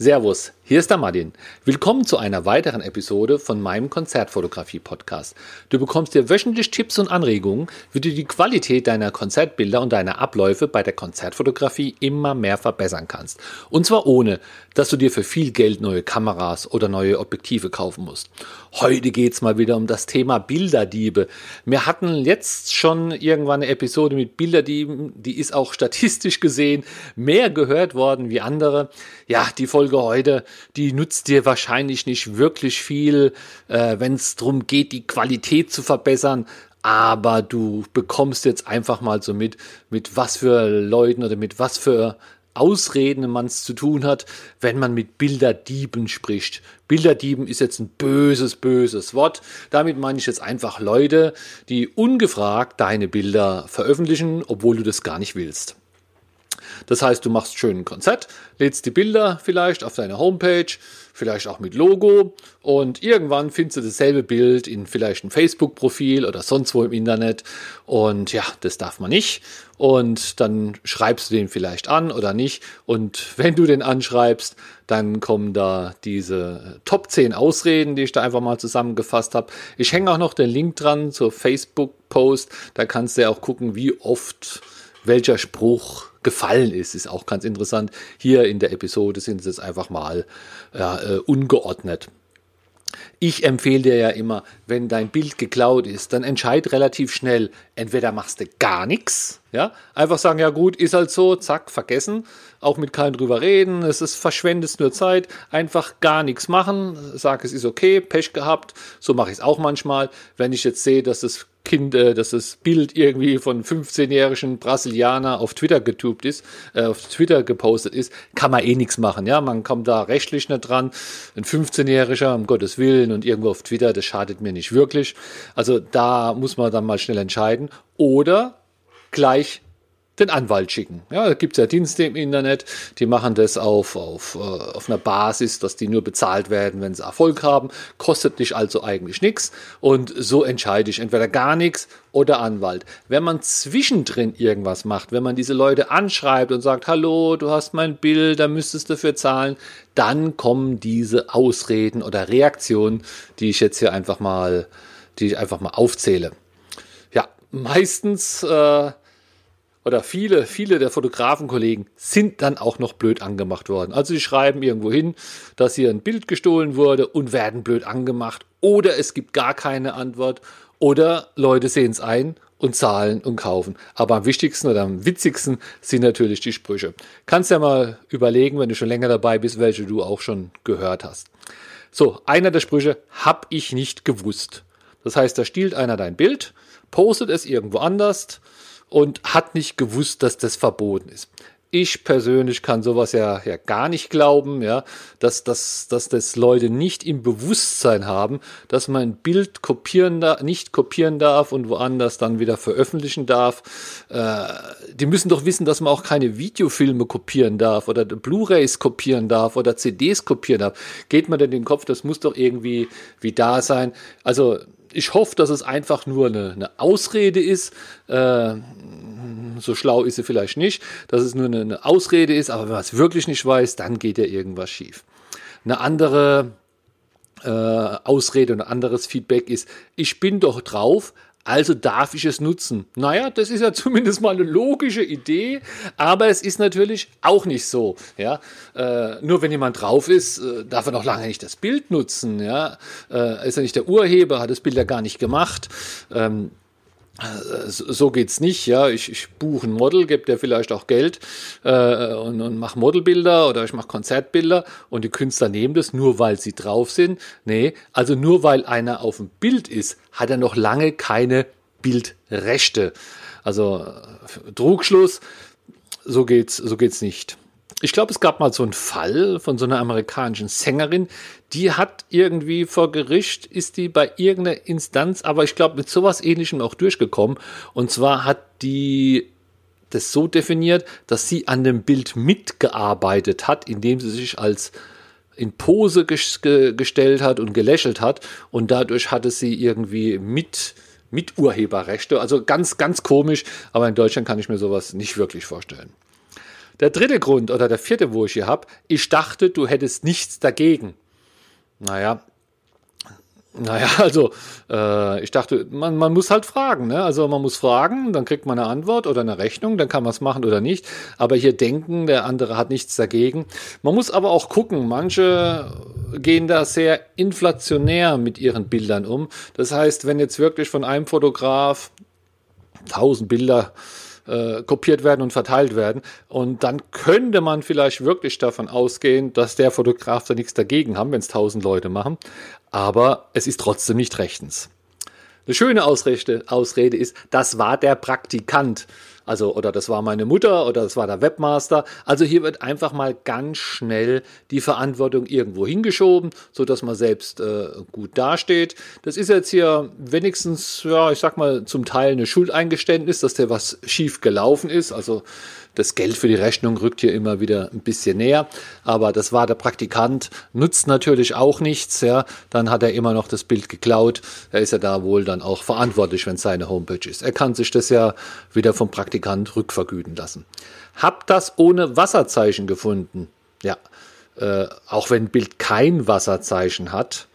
Servus, hier ist der Martin. Willkommen zu einer weiteren Episode von meinem Konzertfotografie-Podcast. Du bekommst dir wöchentlich Tipps und Anregungen, wie du die Qualität deiner Konzertbilder und deiner Abläufe bei der Konzertfotografie immer mehr verbessern kannst. Und zwar ohne, dass du dir für viel Geld neue Kameras oder neue Objektive kaufen musst. Heute geht's mal wieder um das Thema Bilderdiebe. Wir hatten jetzt schon irgendwann eine Episode mit Bilderdieben, die ist auch statistisch gesehen mehr gehört worden wie andere. Ja, die Folge heute, die nutzt dir wahrscheinlich nicht wirklich viel, äh, wenn es darum geht, die Qualität zu verbessern. Aber du bekommst jetzt einfach mal so mit, mit was für Leuten oder mit was für Ausreden man es zu tun hat, wenn man mit Bilderdieben spricht. Bilderdieben ist jetzt ein böses, böses Wort. Damit meine ich jetzt einfach Leute, die ungefragt deine Bilder veröffentlichen, obwohl du das gar nicht willst. Das heißt, du machst schön ein Konzert, lädst die Bilder vielleicht auf deine Homepage, vielleicht auch mit Logo und irgendwann findest du dasselbe Bild in vielleicht ein Facebook-Profil oder sonst wo im Internet und ja, das darf man nicht und dann schreibst du den vielleicht an oder nicht und wenn du den anschreibst, dann kommen da diese Top 10 Ausreden, die ich da einfach mal zusammengefasst habe. Ich hänge auch noch den Link dran zur Facebook-Post, da kannst du ja auch gucken, wie oft welcher Spruch gefallen ist, ist auch ganz interessant. Hier in der Episode sind sie jetzt einfach mal äh, ungeordnet. Ich empfehle dir ja immer, wenn dein Bild geklaut ist, dann entscheid relativ schnell, entweder machst du gar nichts, ja, einfach sagen, ja gut, ist halt so, zack, vergessen, auch mit keinem drüber reden, es ist verschwendest nur Zeit, einfach gar nichts machen, sag, es ist okay, Pech gehabt, so mache ich es auch manchmal, wenn ich jetzt sehe, dass das Kind, äh, dass das Bild irgendwie von 15-jährigen Brasilianer auf Twitter getubt ist, äh, auf Twitter gepostet ist, kann man eh nichts machen, ja, man kommt da rechtlich nicht dran, ein 15-jähriger, um Gottes Willen und irgendwo auf Twitter, das schadet mir nicht wirklich, also da muss man dann mal schnell entscheiden. Oder gleich den Anwalt schicken. Ja, da gibt es ja Dienste im Internet, die machen das auf, auf, äh, auf einer Basis, dass die nur bezahlt werden, wenn sie Erfolg haben. Kostet nicht also eigentlich nichts. Und so entscheide ich entweder gar nichts oder Anwalt. Wenn man zwischendrin irgendwas macht, wenn man diese Leute anschreibt und sagt, hallo, du hast mein Bild, da müsstest du dafür zahlen, dann kommen diese Ausreden oder Reaktionen, die ich jetzt hier einfach mal, die ich einfach mal aufzähle. Ja, meistens äh, oder viele, viele der Fotografenkollegen sind dann auch noch blöd angemacht worden. Also sie schreiben irgendwo hin, dass hier ein Bild gestohlen wurde und werden blöd angemacht oder es gibt gar keine Antwort oder Leute sehen es ein und zahlen und kaufen. Aber am wichtigsten oder am witzigsten sind natürlich die Sprüche. Kannst ja mal überlegen, wenn du schon länger dabei bist, welche du auch schon gehört hast. So, einer der Sprüche hab ich nicht gewusst. Das heißt, da stiehlt einer dein Bild, postet es irgendwo anders, und hat nicht gewusst, dass das verboten ist. Ich persönlich kann sowas ja, ja gar nicht glauben, ja, dass, dass, dass das Leute nicht im Bewusstsein haben, dass man ein Bild kopieren da, nicht kopieren darf und woanders dann wieder veröffentlichen darf. Äh, die müssen doch wissen, dass man auch keine Videofilme kopieren darf oder Blu-rays kopieren darf oder CDs kopieren darf. Geht man denn den Kopf, das muss doch irgendwie wie da sein. Also ich hoffe, dass es einfach nur eine, eine Ausrede ist. Äh, so schlau ist sie vielleicht nicht, dass es nur eine, eine Ausrede ist, aber wenn man es wirklich nicht weiß, dann geht ja irgendwas schief. Eine andere äh, Ausrede und ein anderes Feedback ist, ich bin doch drauf, also darf ich es nutzen. Naja, das ist ja zumindest mal eine logische Idee, aber es ist natürlich auch nicht so. Ja? Äh, nur wenn jemand drauf ist, äh, darf er noch lange nicht das Bild nutzen. Ja? Äh, ist er nicht der Urheber, hat das Bild ja gar nicht gemacht. Ähm, so geht's nicht, ja. Ich, ich buche ein Model, gebe dir vielleicht auch Geld äh, und, und mache Modelbilder oder ich mache Konzertbilder und die Künstler nehmen das nur, weil sie drauf sind. Nee, also nur weil einer auf dem Bild ist, hat er noch lange keine Bildrechte. Also äh, Trugschluss, so geht's, so geht's nicht ich glaube, es gab mal so einen Fall von so einer amerikanischen Sängerin, die hat irgendwie vor Gericht, ist die bei irgendeiner Instanz, aber ich glaube mit sowas ähnlichem auch durchgekommen. Und zwar hat die das so definiert, dass sie an dem Bild mitgearbeitet hat, indem sie sich als in Pose gestellt hat und gelächelt hat und dadurch hatte sie irgendwie mit mit Urheberrechte. Also ganz, ganz komisch, aber in Deutschland kann ich mir sowas nicht wirklich vorstellen. Der dritte Grund oder der vierte, wo ich hier habe, ich dachte, du hättest nichts dagegen. Naja, naja, also äh, ich dachte, man, man muss halt fragen. Ne? Also man muss fragen, dann kriegt man eine Antwort oder eine Rechnung, dann kann man es machen oder nicht. Aber hier denken, der andere hat nichts dagegen. Man muss aber auch gucken, manche gehen da sehr inflationär mit ihren Bildern um. Das heißt, wenn jetzt wirklich von einem Fotograf tausend Bilder äh, kopiert werden und verteilt werden. Und dann könnte man vielleicht wirklich davon ausgehen, dass der Fotograf da nichts dagegen haben, wenn es tausend Leute machen. Aber es ist trotzdem nicht rechtens. Eine schöne Ausrede, Ausrede ist, das war der Praktikant. Also, oder das war meine Mutter oder das war der Webmaster. Also hier wird einfach mal ganz schnell die Verantwortung irgendwo hingeschoben, so dass man selbst äh, gut dasteht. Das ist jetzt hier wenigstens, ja, ich sag mal, zum Teil eine Schuldeingeständnis, dass der was schief gelaufen ist. Also das Geld für die Rechnung rückt hier immer wieder ein bisschen näher. Aber das war der Praktikant, nutzt natürlich auch nichts. Ja. Dann hat er immer noch das Bild geklaut. Er ist ja da wohl dann auch verantwortlich, wenn es seine Homepage ist. Er kann sich das ja wieder vom Praktikant rückvergüten lassen. Hab das ohne Wasserzeichen gefunden. Ja, äh, auch wenn Bild kein Wasserzeichen hat,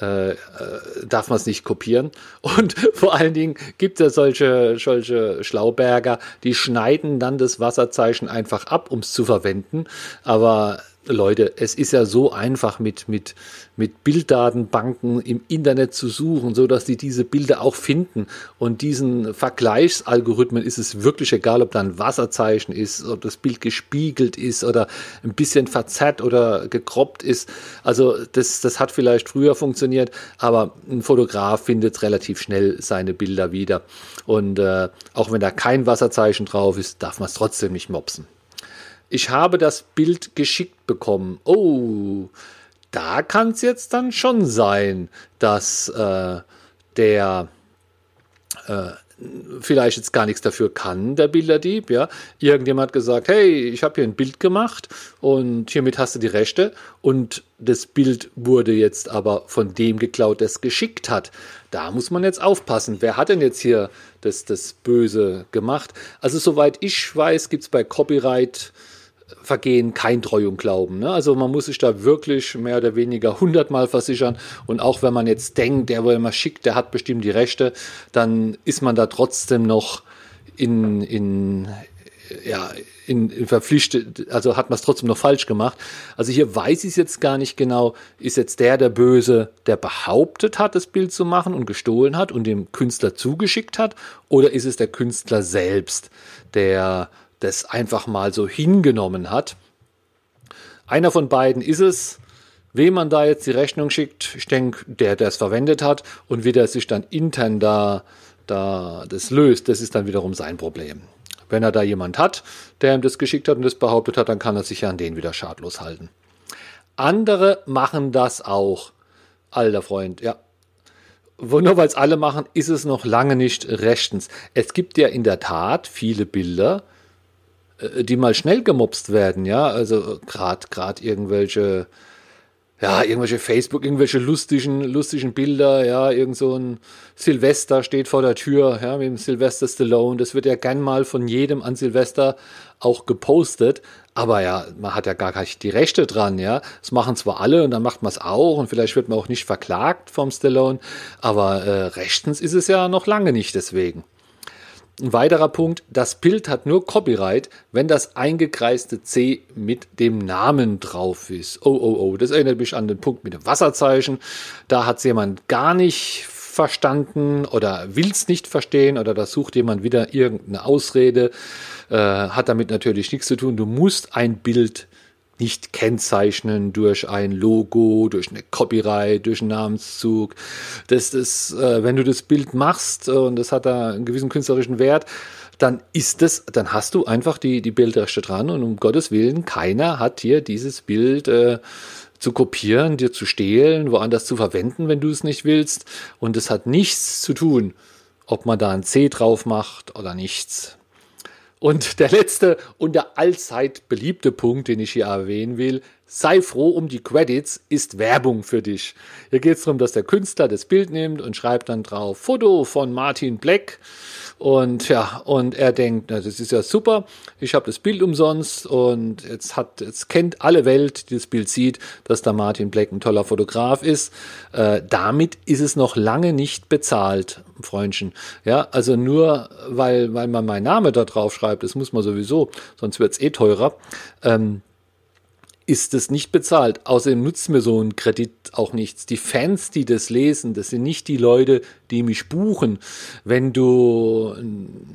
äh, darf man es nicht kopieren. Und vor allen Dingen gibt es solche, solche Schlauberger, die schneiden dann das Wasserzeichen einfach ab, um es zu verwenden. Aber Leute, es ist ja so einfach mit, mit, mit Bilddatenbanken im Internet zu suchen, so dass die diese Bilder auch finden. Und diesen Vergleichsalgorithmen ist es wirklich egal, ob da ein Wasserzeichen ist, ob das Bild gespiegelt ist oder ein bisschen verzerrt oder gekroppt ist. Also das, das hat vielleicht früher funktioniert, aber ein Fotograf findet relativ schnell seine Bilder wieder. Und äh, auch wenn da kein Wasserzeichen drauf ist, darf man es trotzdem nicht mopsen ich habe das Bild geschickt bekommen. Oh, da kann es jetzt dann schon sein, dass äh, der äh, vielleicht jetzt gar nichts dafür kann, der Bilderdieb, ja. Irgendjemand hat gesagt, hey, ich habe hier ein Bild gemacht und hiermit hast du die Rechte und das Bild wurde jetzt aber von dem geklaut, der es geschickt hat. Da muss man jetzt aufpassen. Wer hat denn jetzt hier das, das Böse gemacht? Also soweit ich weiß, gibt es bei Copyright Vergehen kein Treu und Glauben. Ne? Also man muss sich da wirklich mehr oder weniger hundertmal versichern. Und auch wenn man jetzt denkt, der, wo immer schickt, der hat bestimmt die Rechte, dann ist man da trotzdem noch in, in, ja, in, in verpflichtet, also hat man es trotzdem noch falsch gemacht. Also hier weiß ich es jetzt gar nicht genau, ist jetzt der der Böse, der behauptet hat, das Bild zu machen und gestohlen hat und dem Künstler zugeschickt hat, oder ist es der Künstler selbst, der das einfach mal so hingenommen hat. Einer von beiden ist es, wem man da jetzt die Rechnung schickt. Ich denke, der, der es verwendet hat und wie der sich dann intern da, da das löst, das ist dann wiederum sein Problem. Wenn er da jemand hat, der ihm das geschickt hat und das behauptet hat, dann kann er sich ja an den wieder schadlos halten. Andere machen das auch. Alter Freund, ja. Nur weil es alle machen, ist es noch lange nicht rechtens. Es gibt ja in der Tat viele Bilder, die mal schnell gemobst werden, ja, also gerade gerade irgendwelche ja, irgendwelche Facebook, irgendwelche lustigen, lustigen Bilder, ja, irgend so ein Silvester steht vor der Tür, ja, mit dem Silvester Stallone. Das wird ja gern mal von jedem an Silvester auch gepostet. Aber ja, man hat ja gar nicht die Rechte dran, ja. Das machen zwar alle und dann macht man es auch und vielleicht wird man auch nicht verklagt vom Stallone, aber äh, rechtens ist es ja noch lange nicht deswegen. Ein weiterer Punkt, das Bild hat nur Copyright, wenn das eingekreiste C mit dem Namen drauf ist. Oh, oh, oh, das erinnert mich an den Punkt mit dem Wasserzeichen. Da hat es jemand gar nicht verstanden oder will es nicht verstehen oder da sucht jemand wieder irgendeine Ausrede. Äh, hat damit natürlich nichts zu tun. Du musst ein Bild nicht kennzeichnen durch ein Logo, durch eine Copyright, durch einen Namenszug. Das ist, äh, wenn du das Bild machst äh, und das hat da einen gewissen künstlerischen Wert, dann ist es, dann hast du einfach die, die Bildrechte dran und um Gottes Willen, keiner hat hier dieses Bild äh, zu kopieren, dir zu stehlen, woanders zu verwenden, wenn du es nicht willst. Und es hat nichts zu tun, ob man da ein C drauf macht oder nichts. Und der letzte und der allzeit beliebte Punkt, den ich hier erwähnen will, sei froh um die Credits, ist Werbung für dich. Hier geht es darum, dass der Künstler das Bild nimmt und schreibt dann drauf Foto von Martin Black Und ja, und er denkt, na, das ist ja super, ich habe das Bild umsonst und jetzt hat, jetzt kennt alle Welt, die das Bild sieht, dass da Martin Black ein toller Fotograf ist. Äh, damit ist es noch lange nicht bezahlt, Freundchen. Ja, also nur weil, weil man meinen Name da drauf schreibt, das muss man sowieso, sonst wird's eh teurer. Ähm, ist es nicht bezahlt. Außerdem nutzt mir so ein Kredit auch nichts. Die Fans, die das lesen, das sind nicht die Leute, die mich buchen. Wenn du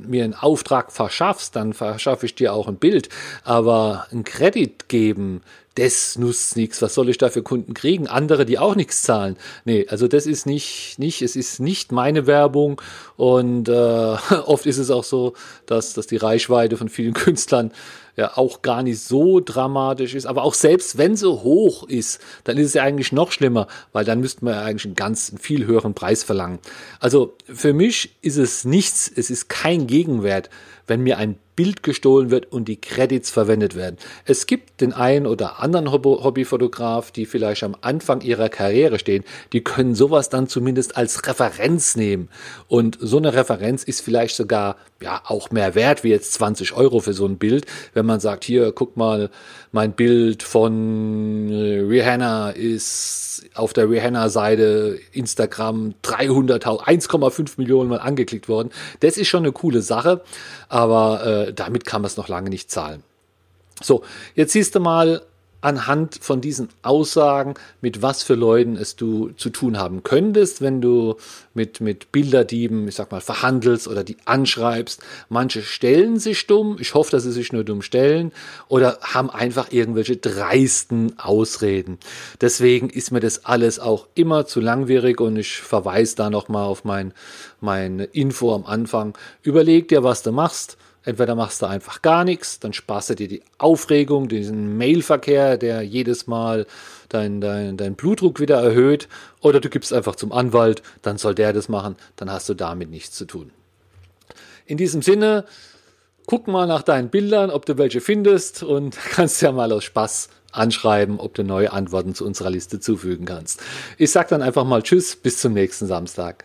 mir einen Auftrag verschaffst, dann verschaffe ich dir auch ein Bild. Aber ein Kredit geben, das nutzt nichts. Was soll ich da für Kunden kriegen? Andere, die auch nichts zahlen. Nee, also das ist nicht, nicht, es ist nicht meine Werbung und äh, oft ist es auch so, dass, dass die Reichweite von vielen Künstlern ja auch gar nicht so dramatisch ist. Aber auch selbst wenn sie hoch ist, dann ist es ja eigentlich noch schlimmer, weil dann müssten wir ja eigentlich einen ganz einen viel höheren Preis verlangen. Also für mich ist es nichts, es ist kein Gegenwert, wenn mir ein Bild gestohlen wird und die Credits verwendet werden. Es gibt den einen oder anderen Hobbyfotograf, die vielleicht am Anfang ihrer Karriere stehen, die können sowas dann zumindest als Referenz nehmen. Und so eine Referenz ist vielleicht sogar ja auch mehr wert wie jetzt 20 Euro für so ein Bild, wenn man sagt, hier, guck mal, mein Bild von äh, Rihanna ist auf der Rihanna-Seite Instagram 300.000, 1,5 Millionen Mal angeklickt worden. Das ist schon eine coole Sache, aber äh, damit kann man es noch lange nicht zahlen. So, jetzt siehst du mal, anhand von diesen Aussagen, mit was für Leuten es du zu tun haben könntest, wenn du mit, mit Bilderdieben, ich sag mal, verhandelst oder die anschreibst. Manche stellen sich dumm, ich hoffe, dass sie sich nur dumm stellen, oder haben einfach irgendwelche dreisten Ausreden. Deswegen ist mir das alles auch immer zu langwierig und ich verweise da nochmal auf mein, meine Info am Anfang. Überleg dir, was du machst Entweder machst du einfach gar nichts, dann sparst du dir die Aufregung, diesen Mailverkehr, der jedes Mal deinen dein, dein Blutdruck wieder erhöht, oder du gibst einfach zum Anwalt, dann soll der das machen, dann hast du damit nichts zu tun. In diesem Sinne, guck mal nach deinen Bildern, ob du welche findest und kannst ja mal aus Spaß anschreiben, ob du neue Antworten zu unserer Liste zufügen kannst. Ich sag dann einfach mal Tschüss, bis zum nächsten Samstag.